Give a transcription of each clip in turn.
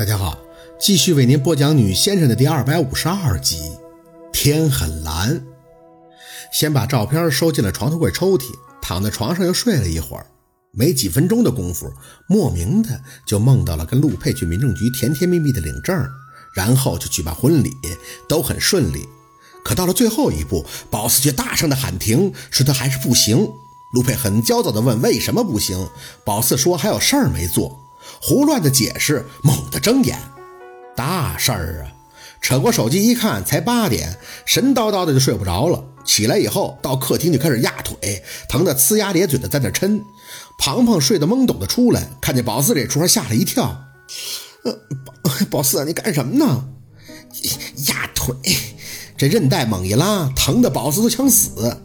大家好，继续为您播讲《女先生》的第二百五十二集。天很蓝，先把照片收进了床头柜抽屉，躺在床上又睡了一会儿。没几分钟的功夫，莫名的就梦到了跟陆佩去民政局甜甜蜜蜜的领证，然后就举办婚礼，都很顺利。可到了最后一步，宝四却大声的喊停，说他还是不行。陆佩很焦躁的问为什么不行，宝四说还有事儿没做。胡乱的解释，猛地睁眼，大事儿啊！扯过手机一看，才八点，神叨叨的就睡不着了。起来以后，到客厅就开始压腿，疼得呲牙咧嘴的在那抻。庞庞睡得懵懂的出来，看见宝四这出，吓了一跳。呃，宝宝四，你干什么呢？压腿，这韧带猛一拉，疼的宝四都想死。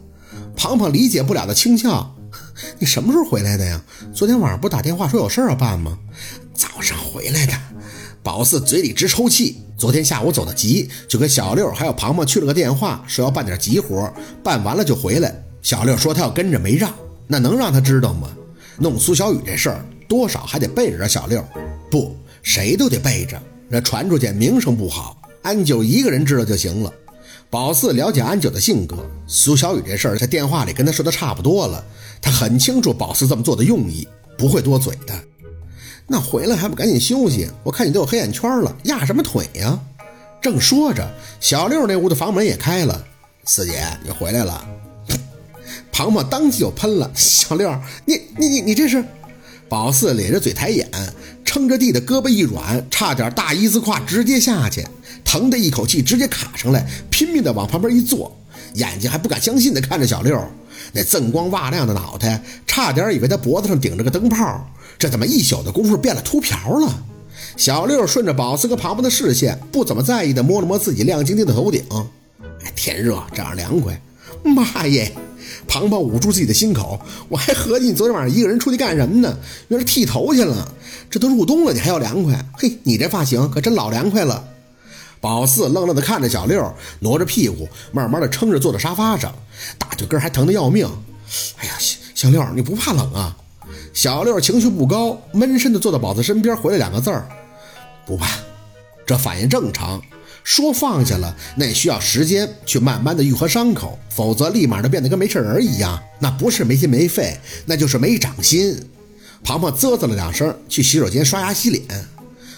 庞庞理解不了的轻笑。你什么时候回来的呀？昨天晚上不打电话说有事要办吗？早上回来的。宝四嘴里直抽气。昨天下午走的急，就跟小六还有庞庞去了个电话，说要办点急活，办完了就回来。小六说他要跟着，没让。那能让他知道吗？弄苏小雨这事儿，多少还得背着小六。不，谁都得背着，那传出去名声不好。安九一个人知道就行了。宝四了解安九的性格，苏小雨这事儿在电话里跟他说的差不多了。他很清楚宝四这么做的用意，不会多嘴的。那回来还不赶紧休息？我看你都有黑眼圈了，压什么腿呀？正说着，小六那屋的房门也开了。四姐，你回来了。庞庞当即就喷了：“小六，你你你你这是？”宝四咧着嘴抬眼，撑着地的胳膊一软，差点大一字胯直接下去，疼的一口气直接卡上来，拼命的往旁边一坐，眼睛还不敢相信的看着小六。那锃光瓦亮的脑袋，差点以为他脖子上顶着个灯泡。这怎么一宿的功夫变了秃瓢了？小六顺着宝四和庞庞的视线，不怎么在意的摸了摸自己亮晶晶的头顶。哎，天热，这样凉快。妈耶！庞庞捂住自己的心口，我还合计你昨天晚上一个人出去干什么呢？原来剃头去了。这都入冬了，你还要凉快？嘿，你这发型可真老凉快了。宝四愣愣地看着小六，挪着屁股，慢慢地撑着坐在沙发上，大腿根还疼得要命。哎呀，小小六，你不怕冷啊？小六情绪不高，闷声的坐到宝子身边，回了两个字儿：“不怕。”这反应正常。说放下了，那需要时间去慢慢的愈合伤口，否则立马就变得跟没事人一样。那不是没心没肺，那就是没长心。庞庞啧啧了两声，去洗手间刷牙洗脸。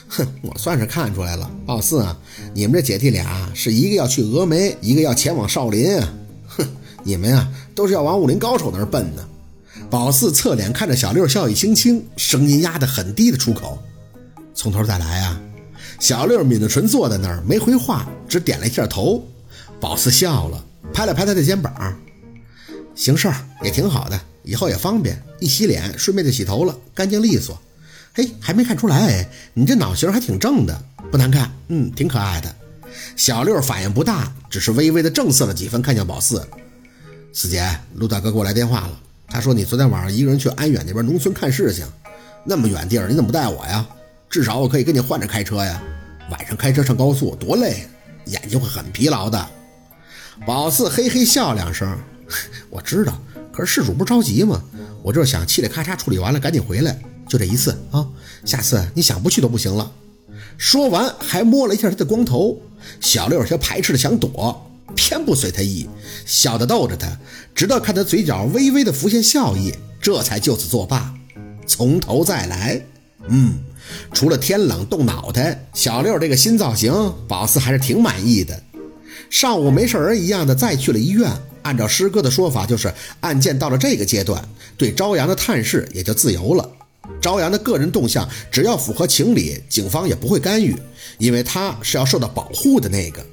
哼，我算是看出来了，宝四啊，你们这姐弟俩是一个要去峨眉，一个要前往少林！哼，你们啊都是要往武林高手那儿奔呢。宝四侧脸看着小六，笑意轻轻，声音压得很低的出口：“从头再来啊！”小六抿着唇坐在那儿没回话，只点了一下头。宝四笑了，拍了拍他的肩膀：“行事儿也挺好的，以后也方便，一洗脸顺便就洗头了，干净利索。”嘿，还没看出来，你这脑型还挺正的，不难看，嗯，挺可爱的。小六反应不大，只是微微的正色了几分，看向宝四。四姐，陆大哥给我来电话了，他说你昨天晚上一个人去安远那边农村看事情，那么远地儿你怎么不带我呀？至少我可以跟你换着开车呀。晚上开车上高速多累，眼睛会很疲劳的。宝四嘿嘿笑两声，我知道，可是事主不着急吗？我就是想嘁哩咔嚓处理完了赶紧回来。就这一次啊，下次你想不去都不行了。说完，还摸了一下他的光头。小六有些排斥的想躲，偏不随他意，小的逗着他，直到看他嘴角微微的浮现笑意，这才就此作罢。从头再来。嗯，除了天冷冻脑袋，小六这个新造型，宝四还是挺满意的。上午没事人一样的再去了医院，按照师哥的说法，就是案件到了这个阶段，对朝阳的探视也就自由了。朝阳的个人动向，只要符合情理，警方也不会干预，因为他是要受到保护的那个。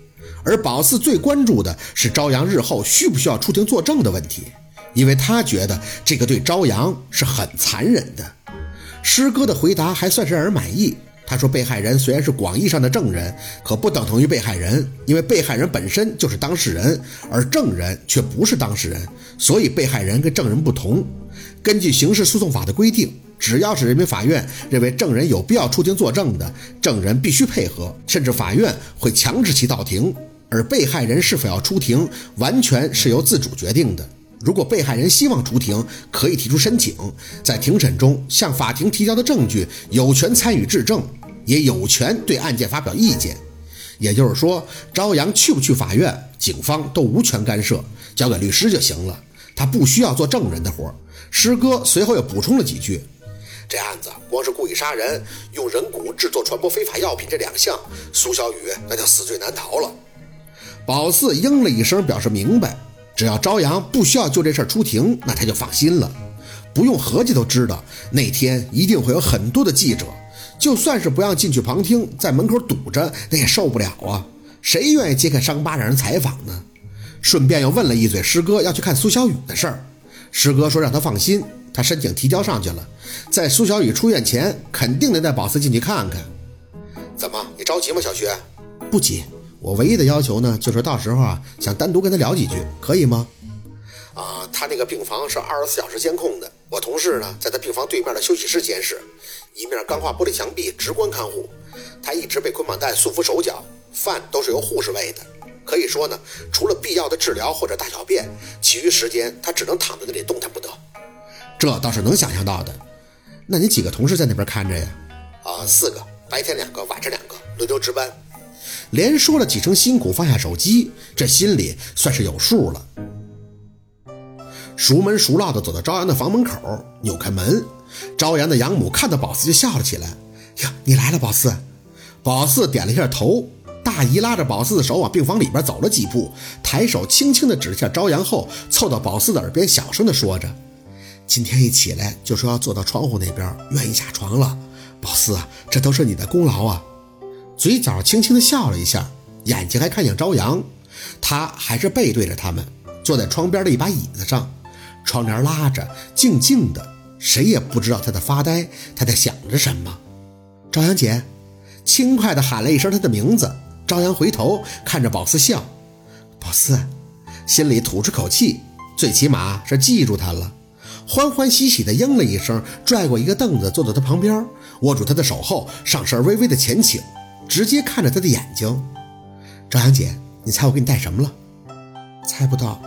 而宝四最关注的是朝阳日后需不需要出庭作证的问题，因为他觉得这个对朝阳是很残忍的。师哥的回答还算是让人满意。他说，被害人虽然是广义上的证人，可不等同于被害人，因为被害人本身就是当事人，而证人却不是当事人，所以被害人跟证人不同。根据刑事诉讼法的规定。只要是人民法院认为证人有必要出庭作证的，证人必须配合，甚至法院会强制其到庭。而被害人是否要出庭，完全是由自主决定的。如果被害人希望出庭，可以提出申请，在庭审中向法庭提交的证据有权参与质证。也有权对案件发表意见。也就是说，朝阳去不去法院，警方都无权干涉，交给律师就行了。他不需要做证人的活。师哥随后又补充了几句：“这案子光是故意杀人、用人骨制作、传播非法药品这两项，苏小雨那就死罪难逃了。”宝四应了一声，表示明白。只要朝阳不需要就这事儿出庭，那他就放心了。不用合计都知道，那天一定会有很多的记者。就算是不让进去旁听，在门口堵着，那也受不了啊！谁愿意揭开伤疤让人采访呢？顺便又问了一嘴师哥要去看苏小雨的事儿。师哥说让他放心，他申请提交上去了，在苏小雨出院前，肯定得带宝四进去看看。怎么，你着急吗，小徐？不急，我唯一的要求呢，就是到时候啊，想单独跟他聊几句，可以吗？啊，他那个病房是二十四小时监控的，我同事呢，在他病房对面的休息室监视。一面钢化玻璃墙壁，直观看护。他一直被捆绑带束缚手脚，饭都是由护士喂的。可以说呢，除了必要的治疗或者大小便，其余时间他只能躺在那里动弹不得。这倒是能想象到的。那你几个同事在那边看着呀？啊，四个，白天两个，晚上两个，轮流值班。连说了几声辛苦，放下手机，这心里算是有数了。熟门熟路的走到朝阳的房门口，扭开门。朝阳的养母看到宝四就笑了起来。呀，你来了，宝四。宝四点了一下头。大姨拉着宝四的手往病房里边走了几步，抬手轻轻地指了下朝阳后，凑到宝四的耳边小声地说着：“今天一起来就说要坐到窗户那边，愿意下床了。宝四啊，这都是你的功劳啊。”嘴角轻轻的笑了一下，眼睛还看向朝阳。他还是背对着他们，坐在窗边的一把椅子上，窗帘拉着，静静的。谁也不知道他在发呆，他在想着什么。朝阳姐，轻快的喊了一声他的名字。朝阳回头看着宝四笑，宝四心里吐出口气，最起码是记住他了。欢欢喜喜地应了一声，拽过一个凳子坐到他旁边，握住他的手后，上身微微的前倾，直接看着他的眼睛。朝阳姐，你猜我给你带什么了？猜不到。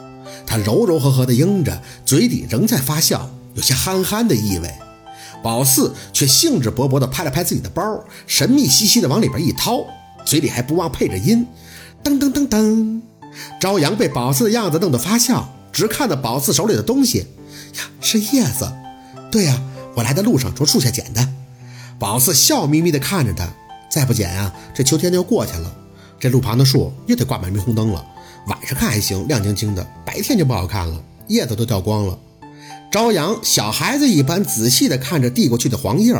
他柔柔和和地应着，嘴里仍在发笑。有些憨憨的意味，宝四却兴致勃勃地拍了拍自己的包，神秘兮兮地往里边一掏，嘴里还不忘配着音，噔噔噔噔。朝阳被宝四的样子弄得发笑，直看着宝四手里的东西，呀，是叶子。对呀，我来的路上从树下捡的。宝四笑眯眯地看着他，再不捡啊，这秋天就过去了，这路旁的树又得挂满霓虹灯了。晚上看还行，亮晶晶的，白天就不好看了，叶子都掉光了。朝阳小孩子一般仔细地看着递过去的黄叶，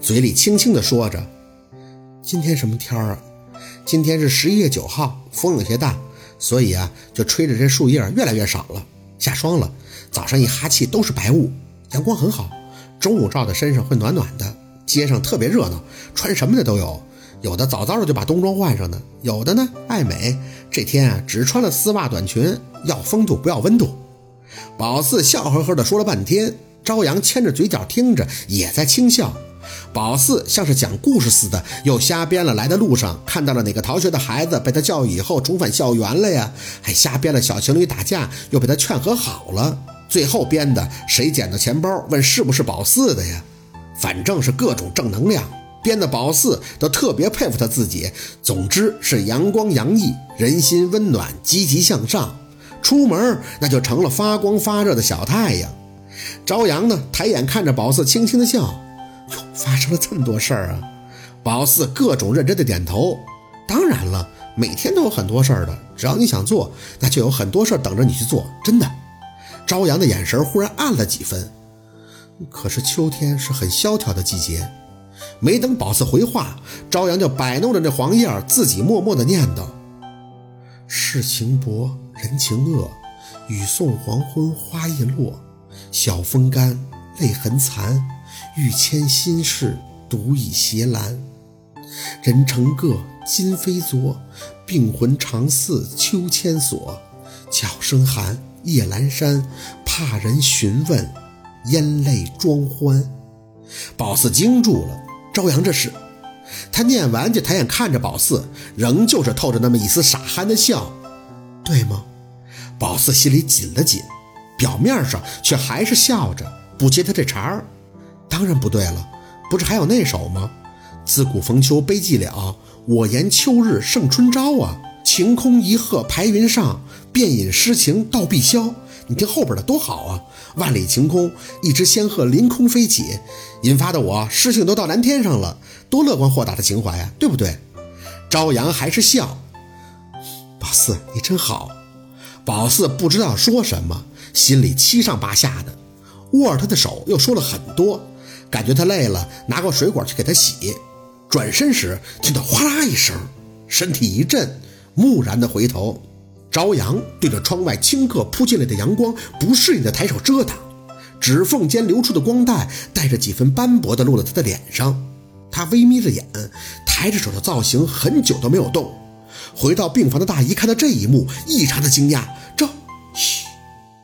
嘴里轻轻地说着：“今天什么天儿啊？今天是十一月九号，风有些大，所以啊，就吹着这树叶越来越少了。下霜了，早上一哈气都是白雾。阳光很好，中午照在身上会暖暖的。街上特别热闹，穿什么的都有，有的早早的就把冬装换上呢，有的呢爱美，这天啊只穿了丝袜短裙，要风度不要温度。”宝四笑呵呵的说了半天，朝阳牵着嘴角听着，也在轻笑。宝四像是讲故事似的，又瞎编了来的路上看到了哪个逃学的孩子被他教育以后重返校园了呀，还瞎编了小情侣打架又被他劝和好了，最后编的谁捡到钱包问是不是宝四的呀？反正是各种正能量，编的宝四都特别佩服他自己。总之是阳光洋溢，人心温暖，积极向上。出门那就成了发光发热的小太阳。朝阳呢，抬眼看着宝四，轻轻的笑：“哟，发生了这么多事儿啊！”宝四各种认真的点头：“当然了，每天都有很多事儿的，只要你想做，那就有很多事儿等着你去做。”真的。朝阳的眼神忽然暗了几分。可是秋天是很萧条的季节。没等宝四回话，朝阳就摆弄着那黄叶，自己默默的念叨：“世情薄。”人情恶，雨送黄昏花易落，晓风干，泪痕残，欲牵心事，独倚斜栏。人成各，今非昨，病魂常似秋千索。角声寒，夜阑珊，怕人询问，咽泪装欢。宝四惊住了，朝阳这是？他念完就抬眼看着宝四，仍旧是透着那么一丝傻憨的笑，对吗？宝四心里紧了紧，表面上却还是笑着，不接他这茬儿。当然不对了，不是还有那首吗？自古逢秋悲寂寥，我言秋日胜春朝啊！晴空一鹤排云上，便引诗情到碧霄。你听后边的多好啊！万里晴空，一只仙鹤凌空飞起，引发的我诗兴都到蓝天上了，多乐观豁达的情怀呀，对不对？朝阳还是笑，宝四你真好。宝四不知道说什么，心里七上八下的，握着他的手又说了很多，感觉他累了，拿过水管去给他洗。转身时听到哗啦一声，身体一震，木然的回头。朝阳对着窗外顷刻扑进来的阳光，不适应的抬手遮挡，指缝间流出的光带带着几分斑驳的落在他的脸上。他微眯着眼，抬着手的造型很久都没有动。回到病房的大姨看到这一幕，异常的惊讶。这，嘘，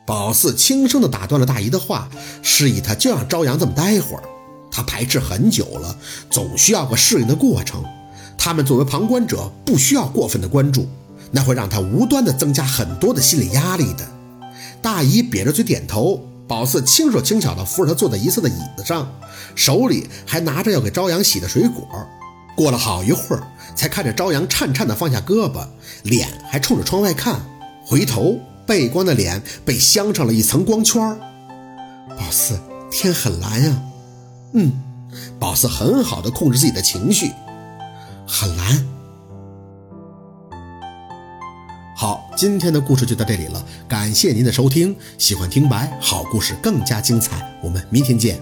宝四轻声的打断了大姨的话，示意他就让朝阳这么待会儿。他排斥很久了，总需要个适应的过程。他们作为旁观者，不需要过分的关注。那会让他无端的增加很多的心理压力的。大姨瘪着嘴点头，宝四轻手轻脚的扶着他坐在一侧的椅子上，手里还拿着要给朝阳洗的水果。过了好一会儿，才看着朝阳颤颤的放下胳膊，脸还冲着窗外看，回头背光的脸被镶上了一层光圈。宝四，天很蓝呀。嗯，宝四很好的控制自己的情绪，很蓝。好，今天的故事就到这里了，感谢您的收听。喜欢听白好故事更加精彩，我们明天见。